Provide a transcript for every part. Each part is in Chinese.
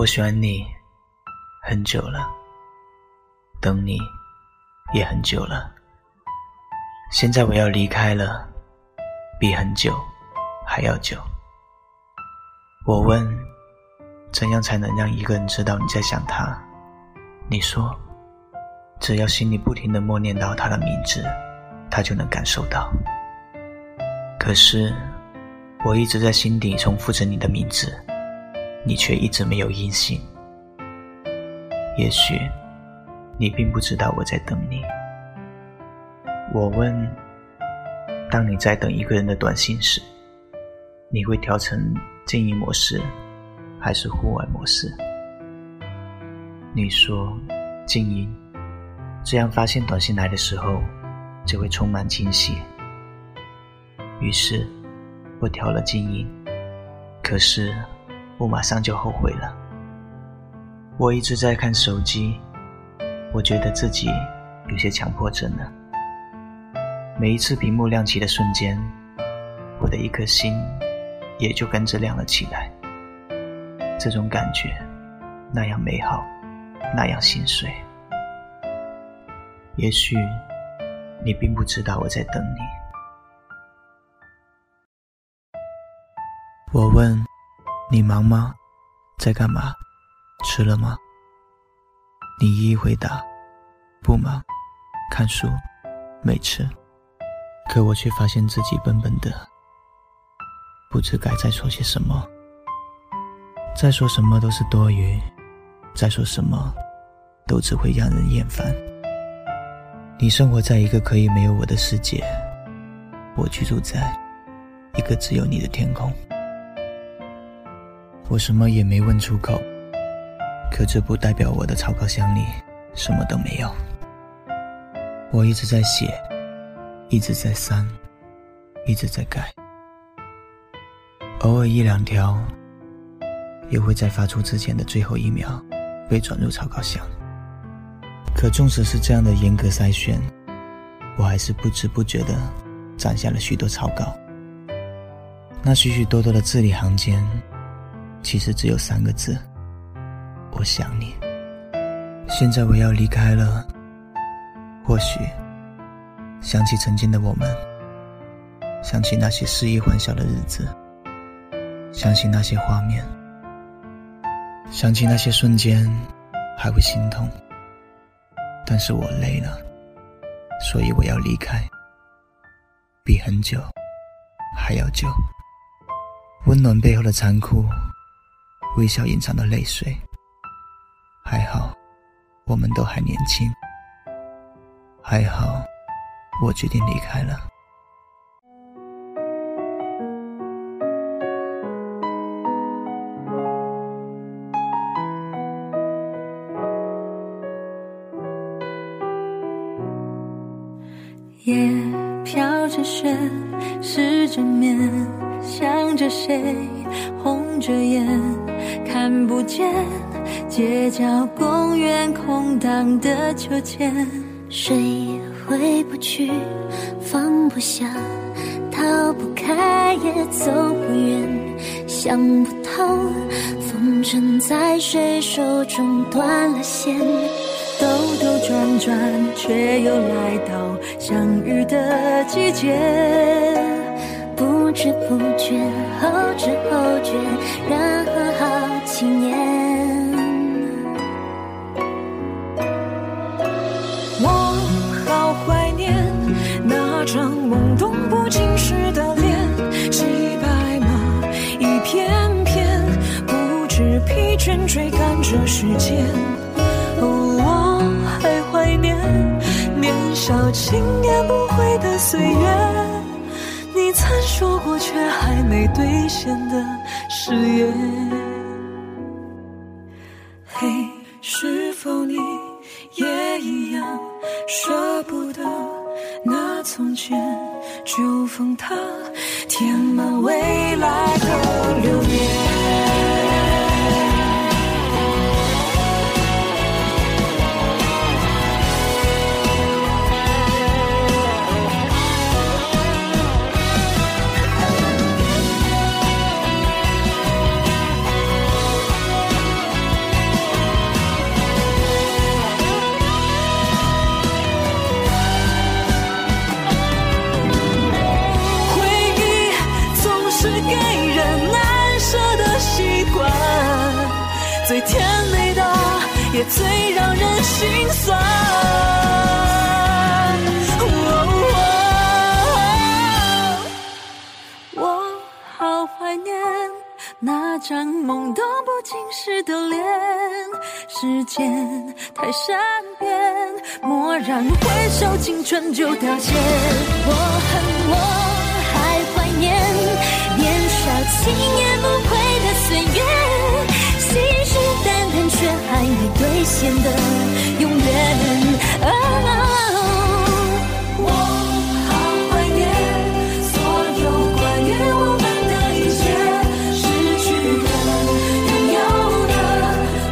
我喜欢你很久了，等你也很久了。现在我要离开了，比很久还要久。我问，怎样才能让一个人知道你在想他？你说，只要心里不停的默念到他的名字，他就能感受到。可是，我一直在心底重复着你的名字。你却一直没有音信。也许你并不知道我在等你。我问：当你在等一个人的短信时，你会调成静音模式还是户外模式？你说静音，这样发现短信来的时候就会充满惊喜。于是，我调了静音。可是。我马上就后悔了。我一直在看手机，我觉得自己有些强迫症了。每一次屏幕亮起的瞬间，我的一颗心也就跟着亮了起来。这种感觉那样美好，那样心碎。也许你并不知道我在等你。我问。你忙吗？在干嘛？吃了吗？你一一回答：不忙，看书，没吃。可我却发现自己笨笨的，不知该再说些什么。再说什么都是多余，再说什么，都只会让人厌烦。你生活在一个可以没有我的世界，我居住在一个只有你的天空。我什么也没问出口，可这不代表我的草稿箱里什么都没有。我一直在写，一直在删，一直在改，偶尔一两条也会在发出之前的最后一秒被转入草稿箱。可纵使是这样的严格筛选，我还是不知不觉地攒下了许多草稿。那许许多多的字里行间。其实只有三个字：我想你。现在我要离开了，或许想起曾经的我们，想起那些肆意欢笑的日子，想起那些画面，想起那些瞬间，还会心痛。但是我累了，所以我要离开，比很久还要久。温暖背后的残酷。微笑隐藏的泪水，还好，我们都还年轻。还好，我决定离开了。夜飘着雪，湿着面，想着谁，红着眼。看不见街角公园空荡的秋千，谁回不去，放不下，逃不开也走不远，想不透，风筝在谁手中断了线，兜兜转转，却又来到相遇的季节，不知不觉，后知后觉，然后好。几年，我好怀念那张懵懂不经事的脸，骑白马一片片，不知疲倦追赶着时间。我还怀念年少轻言不悔的岁月，你曾说过却还没兑现的誓言。嘿，是否你也一样舍不得那从前？就封它，填满未来的最甜美的，也最让人心酸。我好怀念那张懵懂不经事的脸，时间太善变，蓦然回首，青春就凋谢。我恨我。还怀念年少轻言不悔的岁月，兑现的永远。哦，我好怀念所有关于我们的一切，失去的、拥有的，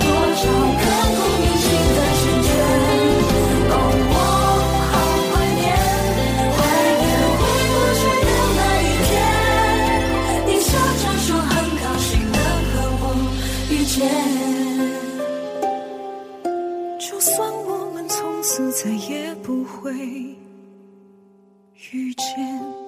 多少刻骨铭心的瞬间。哦，我好怀念，怀念回不去的那一天，你笑着说很高兴能和我遇见。再也不会遇见。